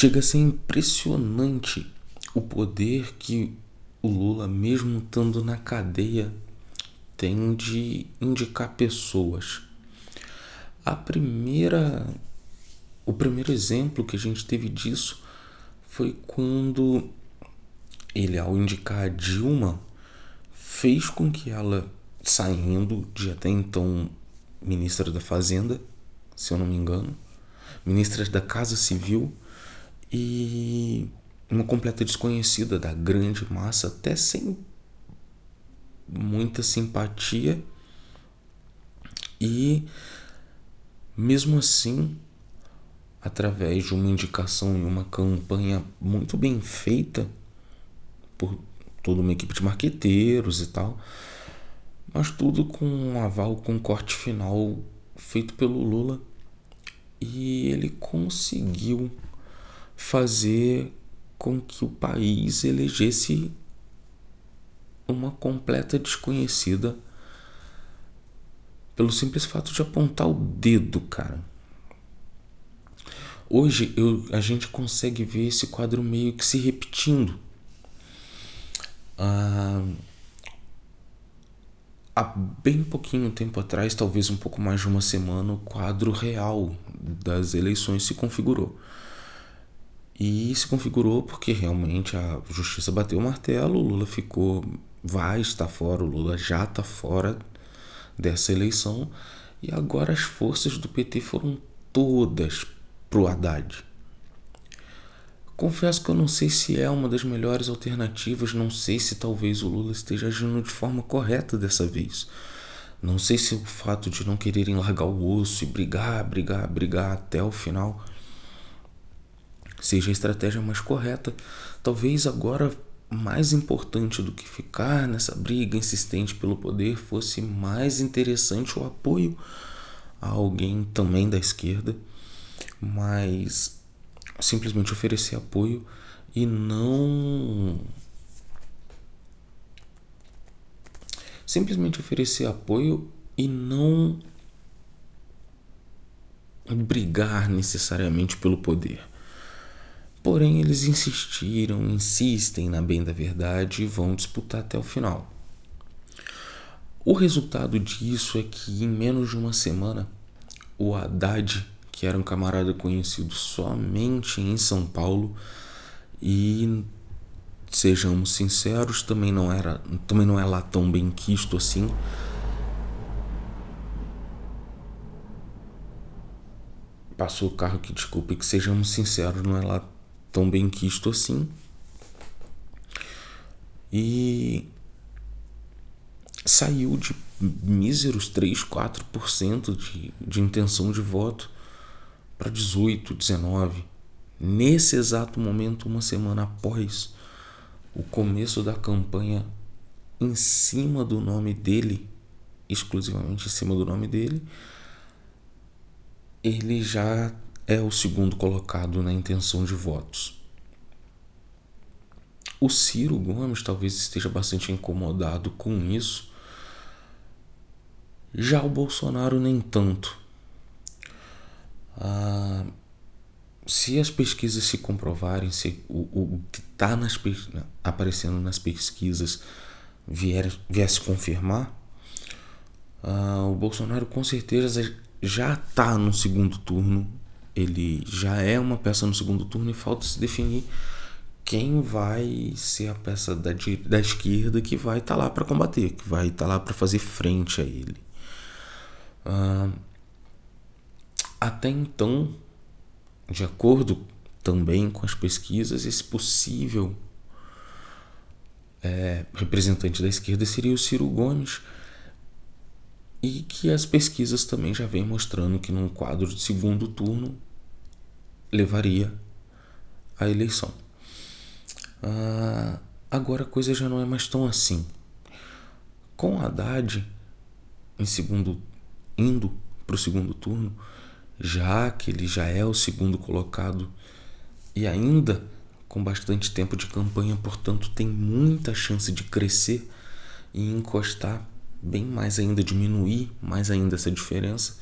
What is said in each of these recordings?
chega a ser impressionante o poder que o Lula, mesmo estando na cadeia, tem de indicar pessoas. A primeira o primeiro exemplo que a gente teve disso foi quando ele, ao indicar a Dilma, fez com que ela, saindo de até então ministra da Fazenda, se eu não me engano, ministra da Casa Civil e uma completa desconhecida da grande massa, até sem muita simpatia. E mesmo assim, através de uma indicação e uma campanha muito bem feita por toda uma equipe de marqueteiros e tal, mas tudo com um aval com um corte final feito pelo Lula e ele conseguiu fazer com que o país elegesse uma completa desconhecida pelo simples fato de apontar o dedo, cara. Hoje eu, a gente consegue ver esse quadro meio que se repetindo. Ah, há bem pouquinho tempo atrás, talvez um pouco mais de uma semana, o quadro real das eleições se configurou. E se configurou porque realmente a justiça bateu o martelo, o Lula ficou, vai estar fora, o Lula já está fora dessa eleição. E agora as forças do PT foram todas pro Haddad. Confesso que eu não sei se é uma das melhores alternativas, não sei se talvez o Lula esteja agindo de forma correta dessa vez. Não sei se o fato de não quererem largar o osso e brigar, brigar, brigar até o final seja a estratégia mais correta. Talvez agora mais importante do que ficar nessa briga insistente pelo poder fosse mais interessante o apoio a alguém também da esquerda, mas simplesmente oferecer apoio e não simplesmente oferecer apoio e não brigar necessariamente pelo poder. Porém, eles insistiram, insistem na bem da verdade e vão disputar até o final. O resultado disso é que em menos de uma semana, o Haddad que era um camarada conhecido somente em São Paulo e sejamos sinceros, também não era, também não é lá tão bem quisto assim. Passou o carro aqui, desculpe, que sejamos sinceros, não é lá tão bem quisto assim. E saiu de míseros 3, 4% de, de intenção de voto para 18, 19. Nesse exato momento, uma semana após o começo da campanha, em cima do nome dele, exclusivamente em cima do nome dele, ele já é o segundo colocado na intenção de votos. O Ciro Gomes talvez esteja bastante incomodado com isso. Já o Bolsonaro nem tanto. Ah, se as pesquisas se comprovarem, se o, o que está aparecendo nas pesquisas vier, viesse confirmar, ah, o Bolsonaro com certeza já está no segundo turno. Ele já é uma peça no segundo turno e falta se definir quem vai ser a peça da, da esquerda que vai estar tá lá para combater, que vai estar tá lá para fazer frente a ele. Ah, até então, de acordo também com as pesquisas, esse possível é, representante da esquerda seria o Ciro Gomes. E que as pesquisas também já vêm mostrando que num quadro de segundo turno levaria a eleição. Ah, agora a coisa já não é mais tão assim. Com Haddad em segundo, indo para o segundo turno, já que ele já é o segundo colocado e ainda com bastante tempo de campanha, portanto, tem muita chance de crescer e encostar bem mais ainda, diminuir mais ainda essa diferença.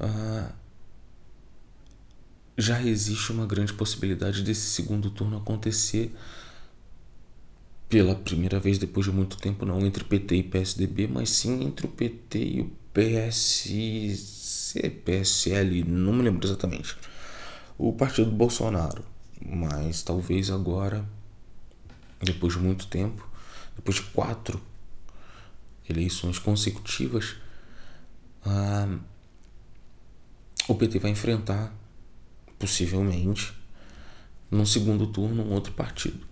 Ah, já existe uma grande possibilidade desse segundo turno acontecer pela primeira vez depois de muito tempo, não entre PT e PSDB, mas sim entre o PT e o PSC, PSL, não me lembro exatamente. O partido do Bolsonaro. Mas talvez agora, depois de muito tempo, depois de quatro eleições consecutivas, ah, o PT vai enfrentar, possivelmente, num segundo turno, um outro partido.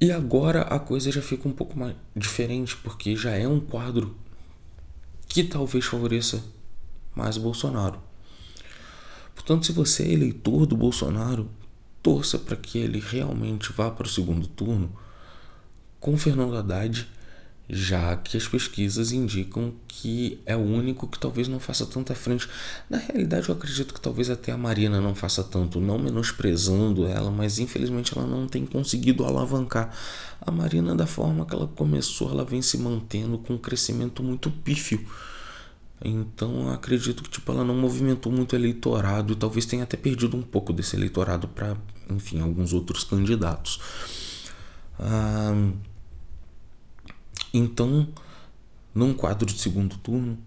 E agora a coisa já fica um pouco mais diferente, porque já é um quadro que talvez favoreça mais o Bolsonaro. Portanto, se você é eleitor do Bolsonaro, torça para que ele realmente vá para o segundo turno com Fernando Haddad já que as pesquisas indicam que é o único que talvez não faça tanta frente. Na realidade, eu acredito que talvez até a Marina não faça tanto, não menosprezando ela, mas infelizmente ela não tem conseguido alavancar. A Marina, da forma que ela começou, ela vem se mantendo com um crescimento muito pífio. Então, eu acredito que tipo, ela não movimentou muito eleitorado e talvez tenha até perdido um pouco desse eleitorado para, enfim, alguns outros candidatos. Ah, então, num quadro de segundo turno,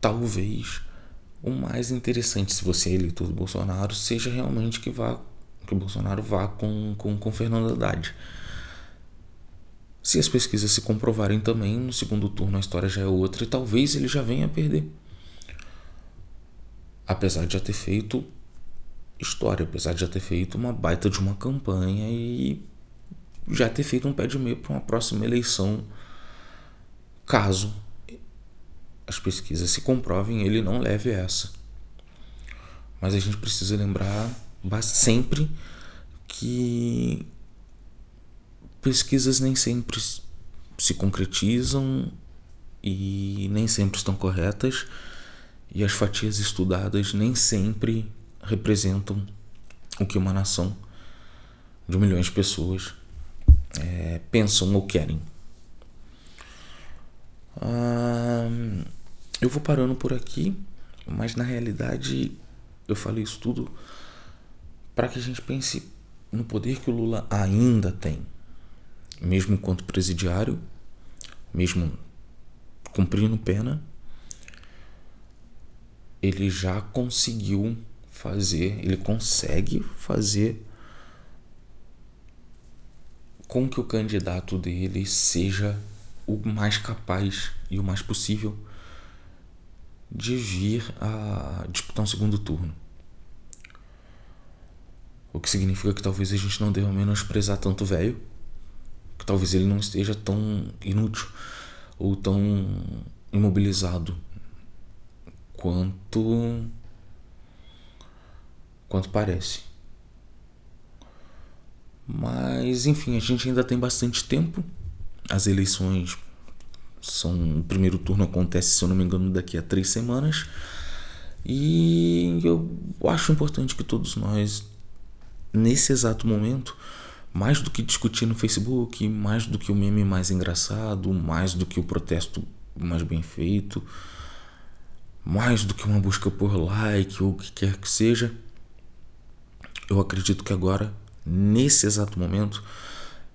talvez o mais interessante, se você é eleitor do Bolsonaro, seja realmente que vá que o Bolsonaro vá com, com, com Fernando Haddad. Se as pesquisas se comprovarem também, no segundo turno a história já é outra e talvez ele já venha a perder. Apesar de já ter feito história, apesar de já ter feito uma baita de uma campanha e já ter feito um pé de meio para uma próxima eleição, caso as pesquisas se comprovem, ele não leve essa. Mas a gente precisa lembrar sempre que pesquisas nem sempre se concretizam e nem sempre estão corretas, e as fatias estudadas nem sempre representam o que uma nação de milhões de pessoas pensam ou querem. eu vou parando por aqui, mas na realidade eu falei isso tudo para que a gente pense no poder que o Lula ainda tem, mesmo enquanto presidiário, mesmo cumprindo pena, ele já conseguiu fazer, ele consegue fazer com que o candidato dele seja o mais capaz e o mais possível de vir a disputar um segundo turno. O que significa que talvez a gente não deva menosprezar tanto o velho, que talvez ele não esteja tão inútil ou tão imobilizado quanto quanto parece. Mas, enfim, a gente ainda tem bastante tempo. As eleições são. O primeiro turno acontece, se eu não me engano, daqui a três semanas. E eu acho importante que todos nós, nesse exato momento, mais do que discutir no Facebook, mais do que o meme mais engraçado, mais do que o protesto mais bem feito, mais do que uma busca por like ou o que quer que seja, eu acredito que agora nesse exato momento,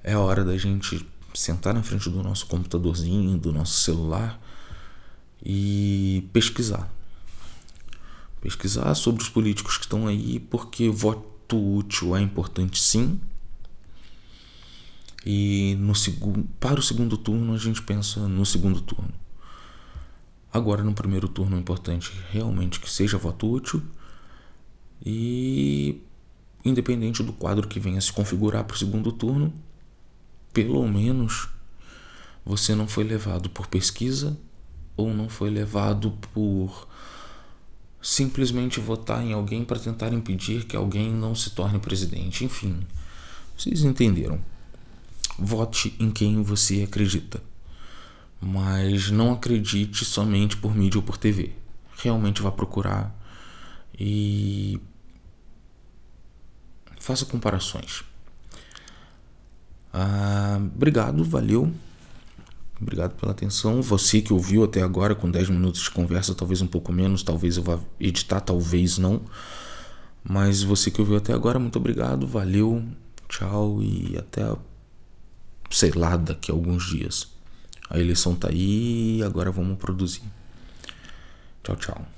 é a hora da gente sentar na frente do nosso computadorzinho, do nosso celular e pesquisar. Pesquisar sobre os políticos que estão aí, porque voto útil é importante sim. E no segundo, para o segundo turno a gente pensa no segundo turno. Agora no primeiro turno é importante realmente que seja voto útil. E independente do quadro que venha se configurar para o segundo turno, pelo menos você não foi levado por pesquisa ou não foi levado por simplesmente votar em alguém para tentar impedir que alguém não se torne presidente. Enfim, vocês entenderam. Vote em quem você acredita. Mas não acredite somente por mídia ou por TV. Realmente vá procurar e faça comparações. Ah, obrigado, valeu. Obrigado pela atenção. Você que ouviu até agora com 10 minutos de conversa, talvez um pouco menos, talvez eu vá editar, talvez não. Mas você que ouviu até agora, muito obrigado, valeu, tchau e até sei lá daqui a alguns dias. A eleição tá aí e agora vamos produzir. Tchau, tchau.